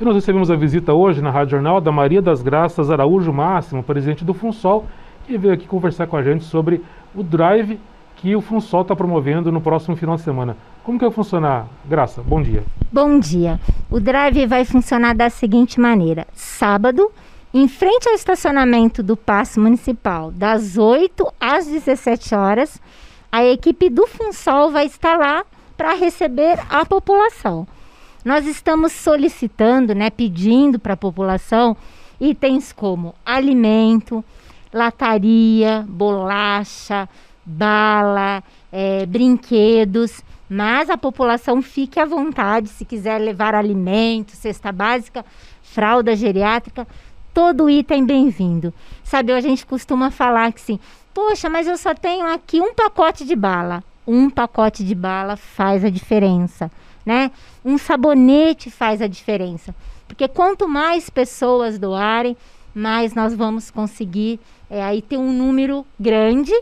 E nós recebemos a visita hoje na Rádio Jornal da Maria das Graças Araújo Máximo, presidente do FUNSOL, que veio aqui conversar com a gente sobre o drive que o FUNSOL está promovendo no próximo final de semana. Como que vai funcionar? Graça, bom dia. Bom dia. O drive vai funcionar da seguinte maneira: sábado, em frente ao estacionamento do Paço Municipal, das 8 às 17 horas, a equipe do FUNSOL vai estar lá para receber a população. Nós estamos solicitando, né, pedindo para a população itens como alimento, lataria, bolacha, bala, é, brinquedos, mas a população fique à vontade se quiser levar alimento, cesta básica, fralda geriátrica, todo item bem-vindo. Sabe, a gente costuma falar que sim, poxa, mas eu só tenho aqui um pacote de bala. Um pacote de bala faz a diferença né? Um sabonete faz a diferença. Porque quanto mais pessoas doarem, mais nós vamos conseguir é, aí ter um número grande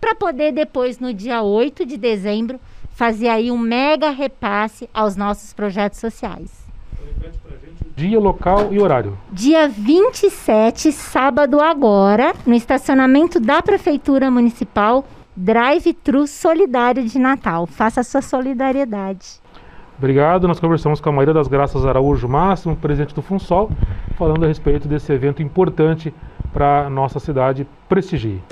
para poder depois, no dia 8 de dezembro, fazer aí um mega repasse aos nossos projetos sociais. Dia, local e horário. Dia 27, sábado agora, no estacionamento da Prefeitura Municipal, Drive-Thru Solidário de Natal. Faça a sua solidariedade. Obrigado. Nós conversamos com a Maria das Graças Araújo Máximo, presidente do FUNSOL, falando a respeito desse evento importante para a nossa cidade. Prestigie.